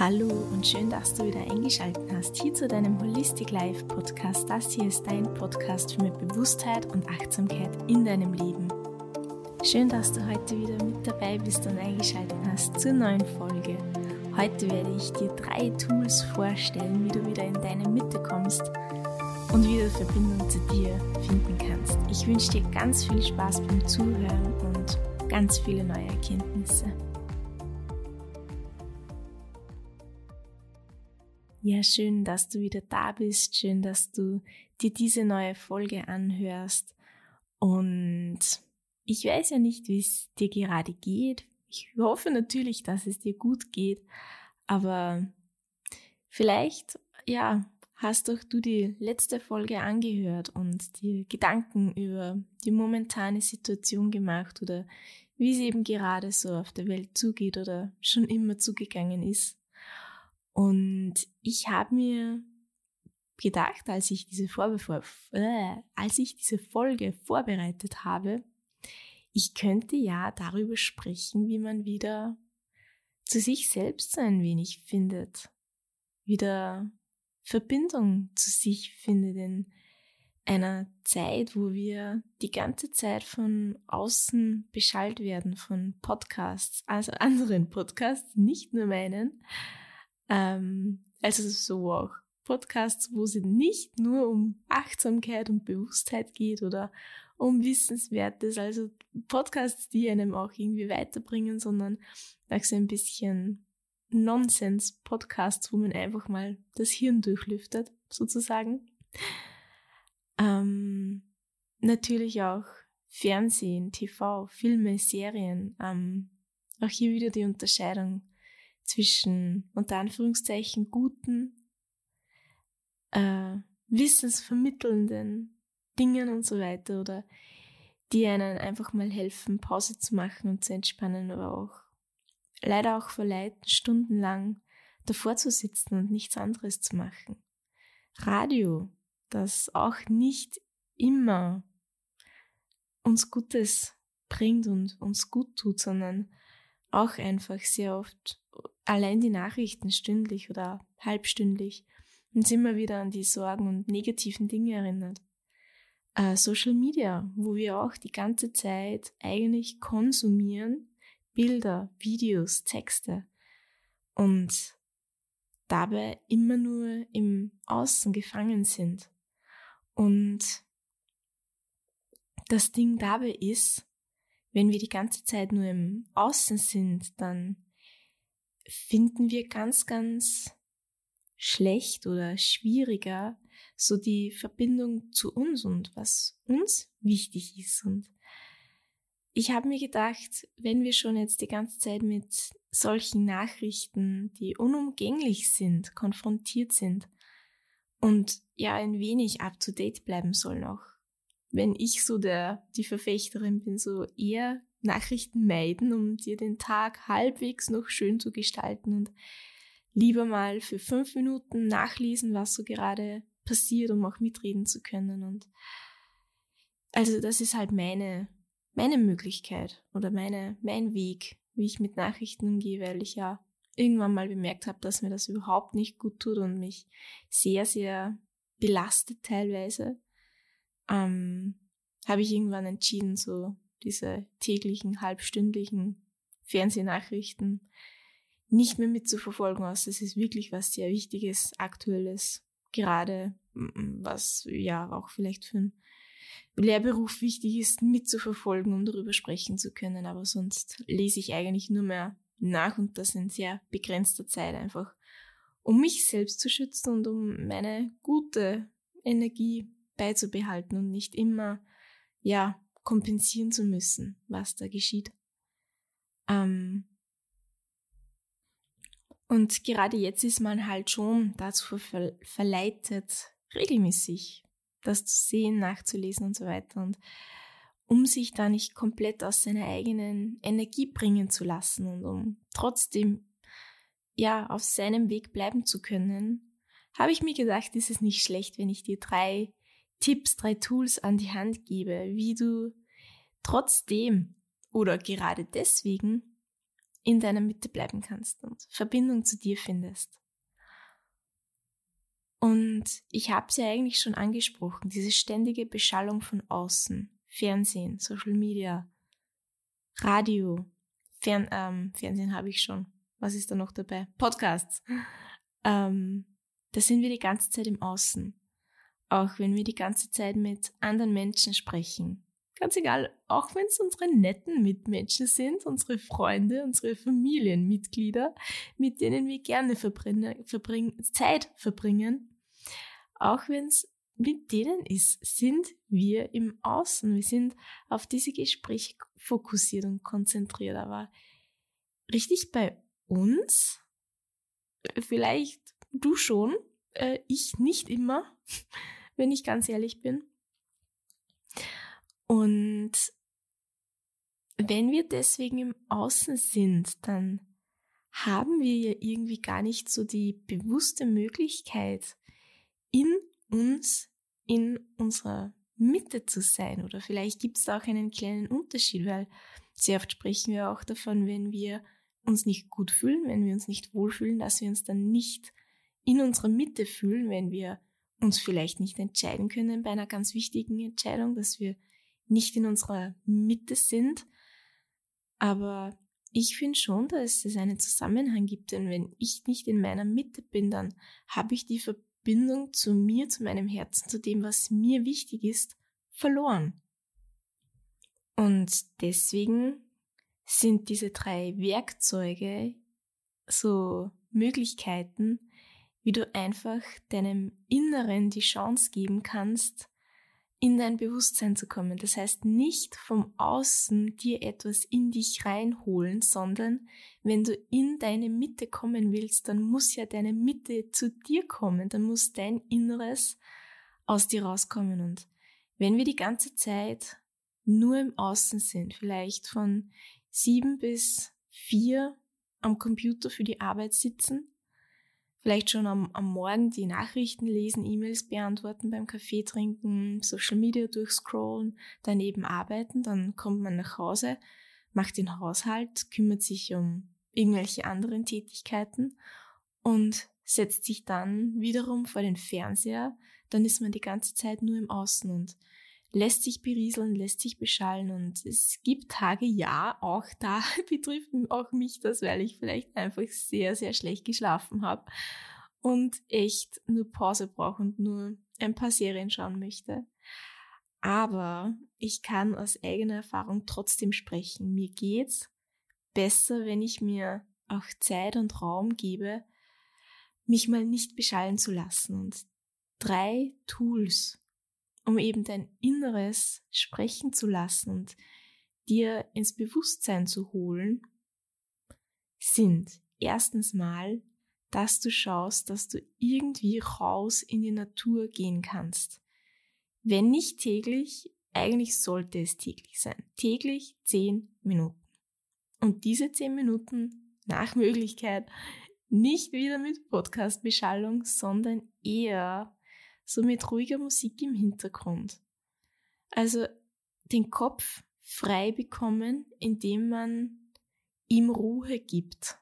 Hallo und schön, dass du wieder eingeschaltet hast hier zu deinem Holistic Life Podcast. Das hier ist dein Podcast für mehr Bewusstheit und Achtsamkeit in deinem Leben. Schön, dass du heute wieder mit dabei bist und eingeschaltet hast zur neuen Folge. Heute werde ich dir drei Tools vorstellen, wie du wieder in deine Mitte kommst und wieder Verbindung zu dir finden kannst. Ich wünsche dir ganz viel Spaß beim Zuhören und ganz viele neue Erkenntnisse. Ja, schön, dass du wieder da bist. Schön, dass du dir diese neue Folge anhörst. Und ich weiß ja nicht, wie es dir gerade geht. Ich hoffe natürlich, dass es dir gut geht. Aber vielleicht, ja, hast doch du die letzte Folge angehört und dir Gedanken über die momentane Situation gemacht oder wie es eben gerade so auf der Welt zugeht oder schon immer zugegangen ist. Und ich habe mir gedacht, als ich diese äh, als ich diese Folge vorbereitet habe, ich könnte ja darüber sprechen, wie man wieder zu sich selbst so ein wenig findet, wieder Verbindung zu sich findet in einer Zeit, wo wir die ganze Zeit von außen beschallt werden, von Podcasts, also anderen Podcasts, nicht nur meinen, ähm, also so auch Podcasts, wo es nicht nur um Achtsamkeit und Bewusstheit geht oder um Wissenswertes, also Podcasts, die einem auch irgendwie weiterbringen, sondern auch so ein bisschen Nonsens-Podcasts, wo man einfach mal das Hirn durchlüftet, sozusagen. Ähm, natürlich auch Fernsehen, TV, Filme, Serien. Ähm, auch hier wieder die Unterscheidung zwischen unter Anführungszeichen guten, äh, wissensvermittelnden Dingen und so weiter oder die einen einfach mal helfen, Pause zu machen und zu entspannen, aber auch leider auch verleiten, stundenlang davor zu sitzen und nichts anderes zu machen. Radio, das auch nicht immer uns Gutes bringt und uns gut tut, sondern auch einfach sehr oft allein die Nachrichten stündlich oder halbstündlich uns immer wieder an die Sorgen und negativen Dinge erinnert. Äh, Social Media, wo wir auch die ganze Zeit eigentlich konsumieren, Bilder, Videos, Texte und dabei immer nur im Außen gefangen sind. Und das Ding dabei ist, wenn wir die ganze Zeit nur im Außen sind, dann finden wir ganz, ganz schlecht oder schwieriger so die Verbindung zu uns und was uns wichtig ist. Und ich habe mir gedacht, wenn wir schon jetzt die ganze Zeit mit solchen Nachrichten, die unumgänglich sind, konfrontiert sind und ja ein wenig up to date bleiben sollen auch, wenn ich so der die Verfechterin bin, so eher Nachrichten meiden, um dir den Tag halbwegs noch schön zu gestalten und lieber mal für fünf Minuten nachlesen, was so gerade passiert, um auch mitreden zu können. Und also das ist halt meine, meine Möglichkeit oder meine, mein Weg, wie ich mit Nachrichten umgehe, weil ich ja irgendwann mal bemerkt habe, dass mir das überhaupt nicht gut tut und mich sehr, sehr belastet teilweise. Ähm, habe ich irgendwann entschieden, so diese täglichen, halbstündlichen Fernsehnachrichten nicht mehr mitzuverfolgen, außer es ist wirklich was sehr Wichtiges, Aktuelles, gerade was ja auch vielleicht für einen Lehrberuf wichtig ist, mitzuverfolgen, um darüber sprechen zu können. Aber sonst lese ich eigentlich nur mehr nach und das in sehr begrenzter Zeit einfach, um mich selbst zu schützen und um meine gute Energie beizubehalten und nicht immer, ja, kompensieren zu müssen, was da geschieht. Ähm und gerade jetzt ist man halt schon dazu ver verleitet, regelmäßig das zu sehen, nachzulesen und so weiter. Und um sich da nicht komplett aus seiner eigenen Energie bringen zu lassen und um trotzdem ja auf seinem Weg bleiben zu können, habe ich mir gedacht, ist es nicht schlecht, wenn ich dir drei Tipps, drei Tools an die Hand gebe, wie du trotzdem oder gerade deswegen in deiner Mitte bleiben kannst und Verbindung zu dir findest. Und ich habe es ja eigentlich schon angesprochen, diese ständige Beschallung von außen, Fernsehen, Social Media, Radio, Fern, ähm, Fernsehen habe ich schon. Was ist da noch dabei? Podcasts. Ähm, da sind wir die ganze Zeit im Außen. Auch wenn wir die ganze Zeit mit anderen Menschen sprechen. Ganz egal, auch wenn es unsere netten Mitmenschen sind, unsere Freunde, unsere Familienmitglieder, mit denen wir gerne verbringen, verbringen, Zeit verbringen. Auch wenn es mit denen ist, sind wir im Außen. Wir sind auf diese Gespräche fokussiert und konzentriert. Aber richtig bei uns, vielleicht du schon, äh, ich nicht immer, wenn ich ganz ehrlich bin. Und wenn wir deswegen im Außen sind, dann haben wir ja irgendwie gar nicht so die bewusste Möglichkeit, in uns, in unserer Mitte zu sein. Oder vielleicht gibt es da auch einen kleinen Unterschied, weil sehr oft sprechen wir auch davon, wenn wir uns nicht gut fühlen, wenn wir uns nicht wohlfühlen, dass wir uns dann nicht in unserer Mitte fühlen, wenn wir uns vielleicht nicht entscheiden können bei einer ganz wichtigen Entscheidung, dass wir nicht in unserer Mitte sind. Aber ich finde schon, dass es einen Zusammenhang gibt, denn wenn ich nicht in meiner Mitte bin, dann habe ich die Verbindung zu mir, zu meinem Herzen, zu dem, was mir wichtig ist, verloren. Und deswegen sind diese drei Werkzeuge so Möglichkeiten, wie du einfach deinem Inneren die Chance geben kannst, in dein Bewusstsein zu kommen. Das heißt, nicht vom Außen dir etwas in dich reinholen, sondern wenn du in deine Mitte kommen willst, dann muss ja deine Mitte zu dir kommen, dann muss dein Inneres aus dir rauskommen. Und wenn wir die ganze Zeit nur im Außen sind, vielleicht von sieben bis vier am Computer für die Arbeit sitzen, vielleicht schon am, am Morgen die Nachrichten lesen, E-Mails beantworten, beim Kaffee trinken, Social Media durchscrollen, daneben arbeiten, dann kommt man nach Hause, macht den Haushalt, kümmert sich um irgendwelche anderen Tätigkeiten und setzt sich dann wiederum vor den Fernseher, dann ist man die ganze Zeit nur im Außen und lässt sich berieseln, lässt sich beschallen und es gibt Tage, ja, auch da betrifft auch mich das, weil ich vielleicht einfach sehr, sehr schlecht geschlafen habe und echt nur Pause brauche und nur ein paar Serien schauen möchte. Aber ich kann aus eigener Erfahrung trotzdem sprechen. Mir geht's besser, wenn ich mir auch Zeit und Raum gebe, mich mal nicht beschallen zu lassen. Und drei Tools, um eben dein Inneres sprechen zu lassen und dir ins Bewusstsein zu holen, sind erstens mal, dass du schaust, dass du irgendwie raus in die Natur gehen kannst. Wenn nicht täglich, eigentlich sollte es täglich sein. Täglich zehn Minuten. Und diese zehn Minuten nach Möglichkeit nicht wieder mit Podcast-Beschallung, sondern eher so mit ruhiger Musik im Hintergrund. Also den Kopf frei bekommen, indem man ihm Ruhe gibt.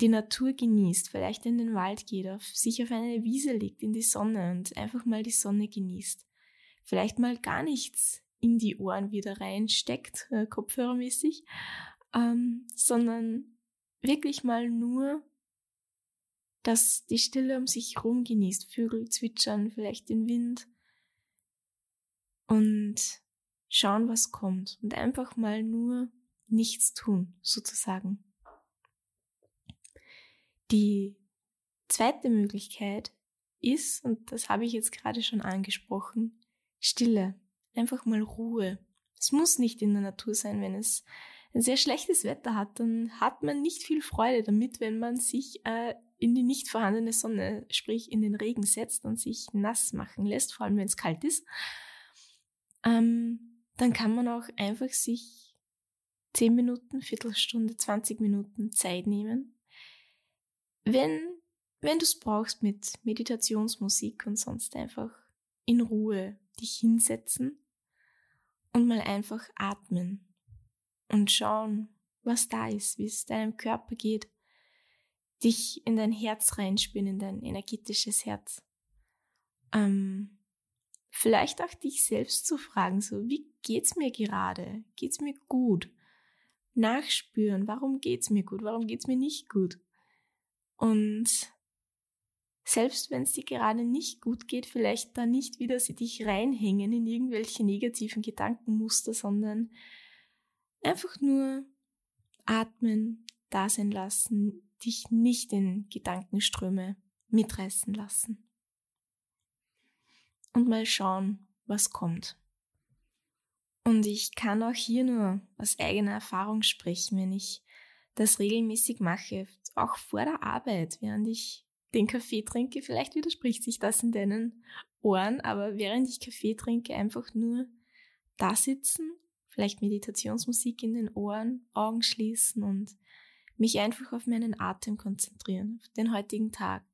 Die Natur genießt, vielleicht in den Wald geht, auf, sich auf eine Wiese legt, in die Sonne und einfach mal die Sonne genießt. Vielleicht mal gar nichts in die Ohren wieder reinsteckt, äh, kopfhörermäßig, ähm, sondern wirklich mal nur das die Stille um sich herum genießt. Vögel zwitschern, vielleicht den Wind. Und schauen, was kommt. Und einfach mal nur nichts tun, sozusagen. Die zweite Möglichkeit ist, und das habe ich jetzt gerade schon angesprochen, Stille. Einfach mal Ruhe. Es muss nicht in der Natur sein, wenn es ein sehr schlechtes Wetter hat, dann hat man nicht viel Freude damit, wenn man sich äh, in die nicht vorhandene Sonne, sprich in den Regen setzt und sich nass machen lässt, vor allem wenn es kalt ist, ähm, dann kann man auch einfach sich 10 Minuten, Viertelstunde, 20 Minuten Zeit nehmen. Wenn, wenn du es brauchst mit Meditationsmusik und sonst einfach in Ruhe dich hinsetzen und mal einfach atmen und schauen, was da ist, wie es deinem Körper geht, dich in dein Herz reinspüren, in dein energetisches Herz. Ähm, vielleicht auch dich selbst zu fragen, so, wie geht's mir gerade? Geht's mir gut? Nachspüren, warum geht's mir gut? Warum geht's mir nicht gut? Und selbst wenn es dir gerade nicht gut geht, vielleicht da nicht wieder sie dich reinhängen in irgendwelche negativen Gedankenmuster, sondern einfach nur atmen, da sein lassen, dich nicht in Gedankenströme mitreißen lassen. Und mal schauen, was kommt. Und ich kann auch hier nur aus eigener Erfahrung sprechen, wenn ich das regelmäßig mache, auch vor der Arbeit, während ich den Kaffee trinke. Vielleicht widerspricht sich das in deinen Ohren, aber während ich Kaffee trinke, einfach nur da sitzen, vielleicht Meditationsmusik in den Ohren, Augen schließen und mich einfach auf meinen Atem konzentrieren, auf den heutigen Tag.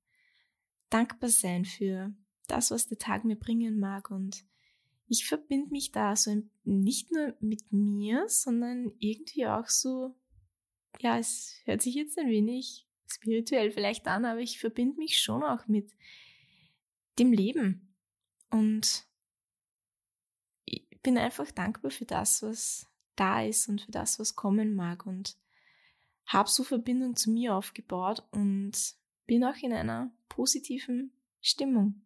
Dankbar sein für das, was der Tag mir bringen mag und ich verbinde mich da so nicht nur mit mir, sondern irgendwie auch so, ja, es hört sich jetzt ein wenig spirituell vielleicht an, aber ich verbinde mich schon auch mit dem Leben. Und ich bin einfach dankbar für das, was da ist und für das, was kommen mag. Und habe so Verbindung zu mir aufgebaut und bin auch in einer positiven Stimmung.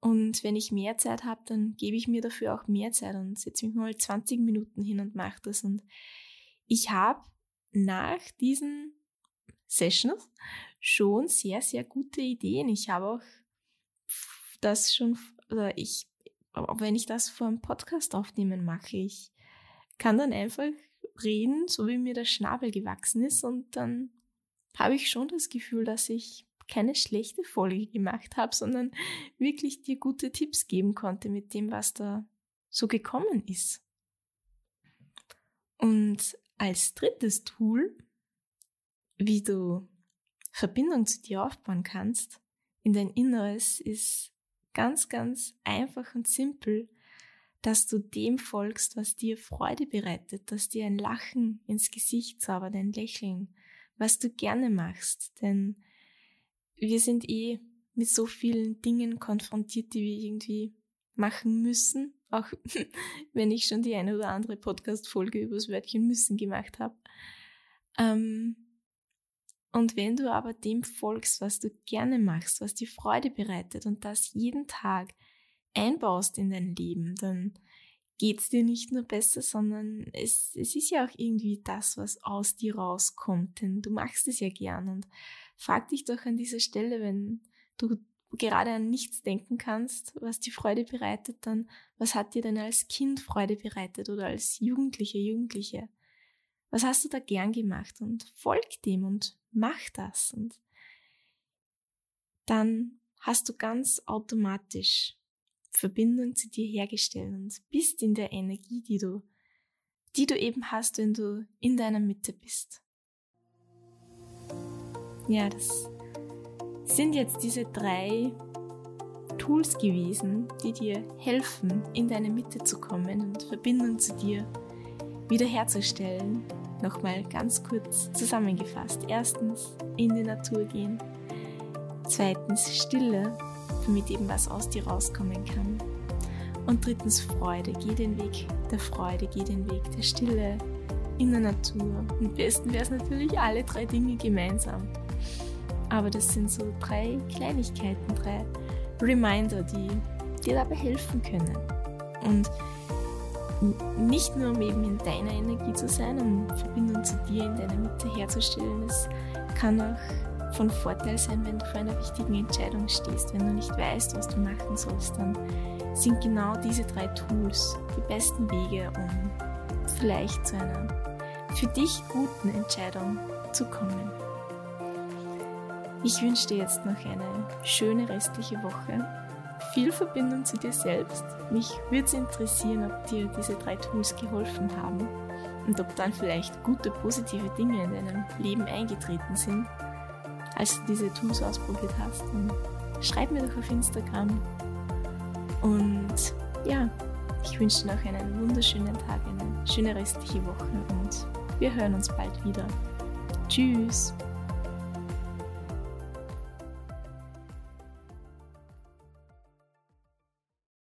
Und wenn ich mehr Zeit habe, dann gebe ich mir dafür auch mehr Zeit und setze mich mal 20 Minuten hin und mache das. Und ich habe nach diesen Sessions schon sehr, sehr gute Ideen. Ich habe auch das schon, oder ich, wenn ich das vor einem Podcast aufnehmen mache, ich kann dann einfach reden, so wie mir der Schnabel gewachsen ist und dann habe ich schon das Gefühl, dass ich keine schlechte Folge gemacht habe, sondern wirklich dir gute Tipps geben konnte mit dem, was da so gekommen ist. Und als drittes Tool wie du Verbindung zu dir aufbauen kannst, in dein Inneres, ist ganz, ganz einfach und simpel, dass du dem folgst, was dir Freude bereitet, dass dir ein Lachen ins Gesicht zaubert, ein Lächeln, was du gerne machst. Denn wir sind eh mit so vielen Dingen konfrontiert, die wir irgendwie machen müssen, auch wenn ich schon die eine oder andere Podcast-Folge übers Wörtchen müssen gemacht habe. Ähm, und wenn du aber dem folgst, was du gerne machst, was dir Freude bereitet und das jeden Tag einbaust in dein Leben, dann geht's dir nicht nur besser, sondern es, es ist ja auch irgendwie das, was aus dir rauskommt, denn du machst es ja gern und frag dich doch an dieser Stelle, wenn du gerade an nichts denken kannst, was dir Freude bereitet, dann was hat dir denn als Kind Freude bereitet oder als Jugendliche, Jugendliche? Was hast du da gern gemacht? Und folg dem und mach das. Und dann hast du ganz automatisch Verbindung zu dir hergestellt und bist in der Energie, die du, die du eben hast, wenn du in deiner Mitte bist. Ja, das sind jetzt diese drei Tools gewesen, die dir helfen, in deine Mitte zu kommen und Verbindung zu dir wiederherzustellen Nochmal ganz kurz zusammengefasst. Erstens in die Natur gehen. Zweitens Stille, damit eben was aus dir rauskommen kann. Und drittens Freude. Geh den Weg der Freude, geh den Weg der Stille in der Natur. Am besten wäre es natürlich alle drei Dinge gemeinsam. Aber das sind so drei Kleinigkeiten, drei Reminder, die dir dabei helfen können. Und nicht nur um eben in deiner Energie zu sein, um Verbindung zu dir in deiner Mitte herzustellen, es kann auch von Vorteil sein, wenn du vor einer wichtigen Entscheidung stehst, wenn du nicht weißt, was du machen sollst, dann sind genau diese drei Tools die besten Wege, um vielleicht zu einer für dich guten Entscheidung zu kommen. Ich wünsche dir jetzt noch eine schöne restliche Woche viel Verbindung zu dir selbst. Mich würde es interessieren, ob dir diese drei Tools geholfen haben und ob dann vielleicht gute, positive Dinge in deinem Leben eingetreten sind, als du diese Tools ausprobiert hast. Und schreib mir doch auf Instagram. Und ja, ich wünsche dir noch einen wunderschönen Tag, eine schöne restliche Woche und wir hören uns bald wieder. Tschüss!